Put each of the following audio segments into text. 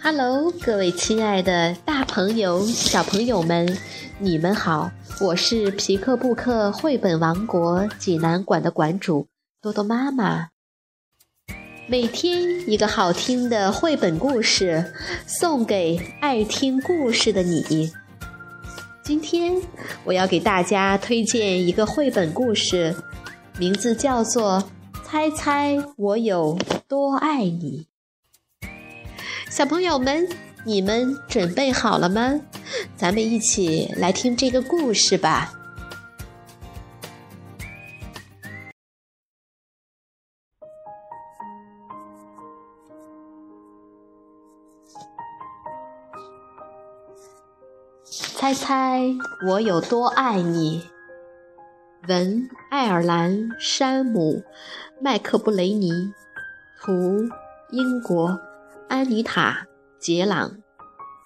Hello，各位亲爱的大朋友、小朋友们，你们好！我是皮克布克绘本王国济南馆的馆主多多妈妈。每天一个好听的绘本故事，送给爱听故事的你。今天我要给大家推荐一个绘本故事，名字叫做《猜猜我有多爱你》。小朋友们，你们准备好了吗？咱们一起来听这个故事吧。猜猜我有多爱你？文：爱尔兰·山姆·麦克布雷尼，图：英国。安妮塔·杰朗，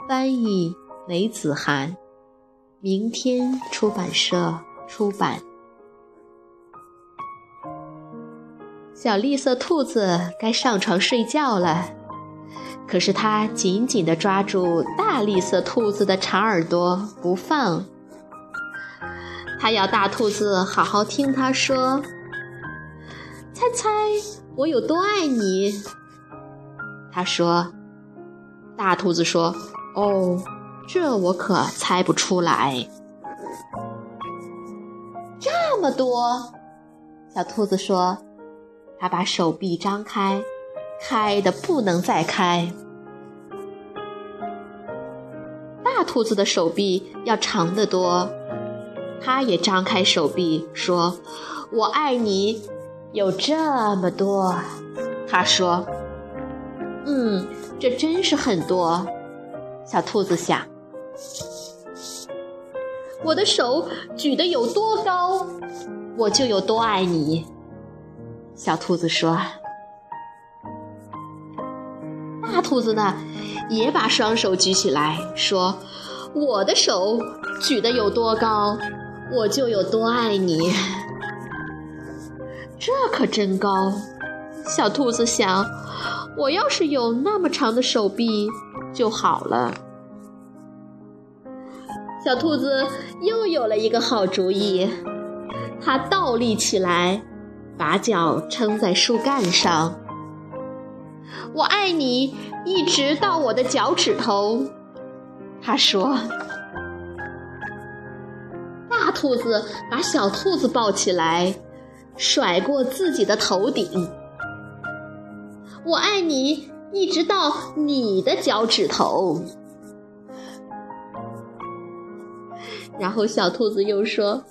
翻译雷子涵，明天出版社出版。小绿色兔子该上床睡觉了，可是它紧紧地抓住大绿色兔子的长耳朵不放。它要大兔子好好听它说：“猜猜我有多爱你。”他说：“大兔子说，哦，这我可猜不出来。这么多。”小兔子说：“它把手臂张开，开的不能再开。”大兔子的手臂要长得多，它也张开手臂说：“我爱你，有这么多。”他说。嗯，这真是很多。小兔子想，我的手举得有多高，我就有多爱你。小兔子说。大兔子呢，也把双手举起来说：“我的手举得有多高，我就有多爱你。”这可真高。小兔子想。我要是有那么长的手臂就好了。小兔子又有了一个好主意，它倒立起来，把脚撑在树干上。我爱你，一直到我的脚趾头。他说。大兔子把小兔子抱起来，甩过自己的头顶。我爱你，一直到你的脚趾头。然后小兔子又说：“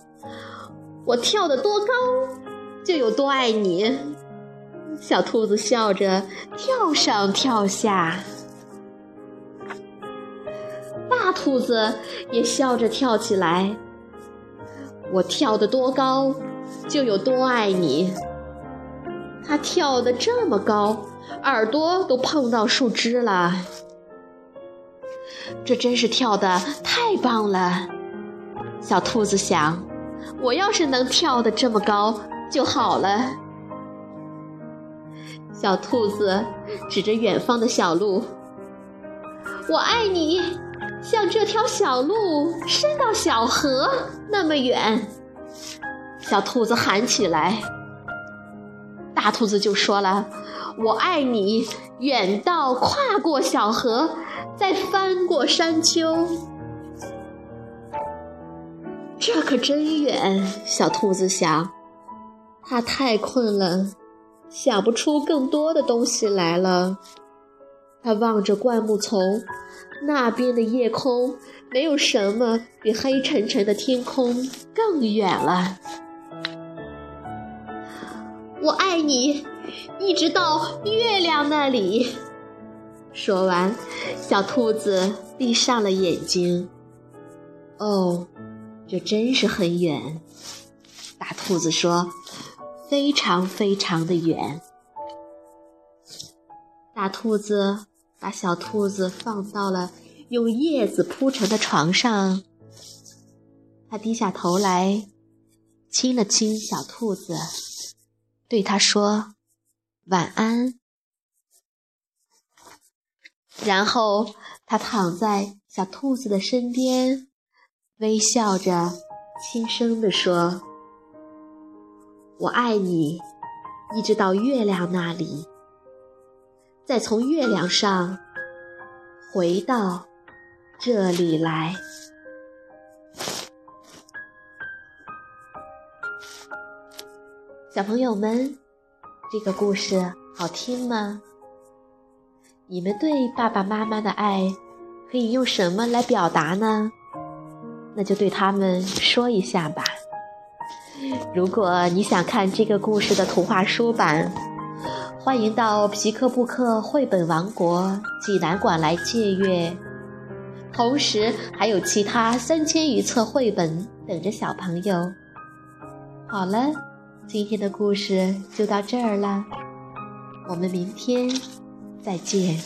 我跳得多高，就有多爱你。”小兔子笑着跳上跳下，大兔子也笑着跳起来：“我跳得多高，就有多爱你。”它跳得这么高。耳朵都碰到树枝了，这真是跳得太棒了。小兔子想：“我要是能跳得这么高就好了。”小兔子指着远方的小路：“我爱你，像这条小路伸到小河那么远。”小兔子喊起来，大兔子就说了。我爱你，远到跨过小河，再翻过山丘。这可真远，小兔子想。它太困了，想不出更多的东西来了。它望着灌木丛，那边的夜空，没有什么比黑沉沉的天空更远了。我爱你。一直到月亮那里。说完，小兔子闭上了眼睛。哦，这真是很远。大兔子说：“非常非常的远。”大兔子把小兔子放到了用叶子铺成的床上。他低下头来，亲了亲小兔子，对它说。晚安。然后他躺在小兔子的身边，微笑着，轻声地说：“我爱你，一直到月亮那里，再从月亮上回到这里来。”小朋友们，这个故事好听吗？你们对爸爸妈妈的爱可以用什么来表达呢？那就对他们说一下吧。如果你想看这个故事的图画书版，欢迎到皮克布克绘本王国济南馆来借阅。同时，还有其他三千余册绘本等着小朋友。好了，今天的故事就到这儿啦，我们明天。再见。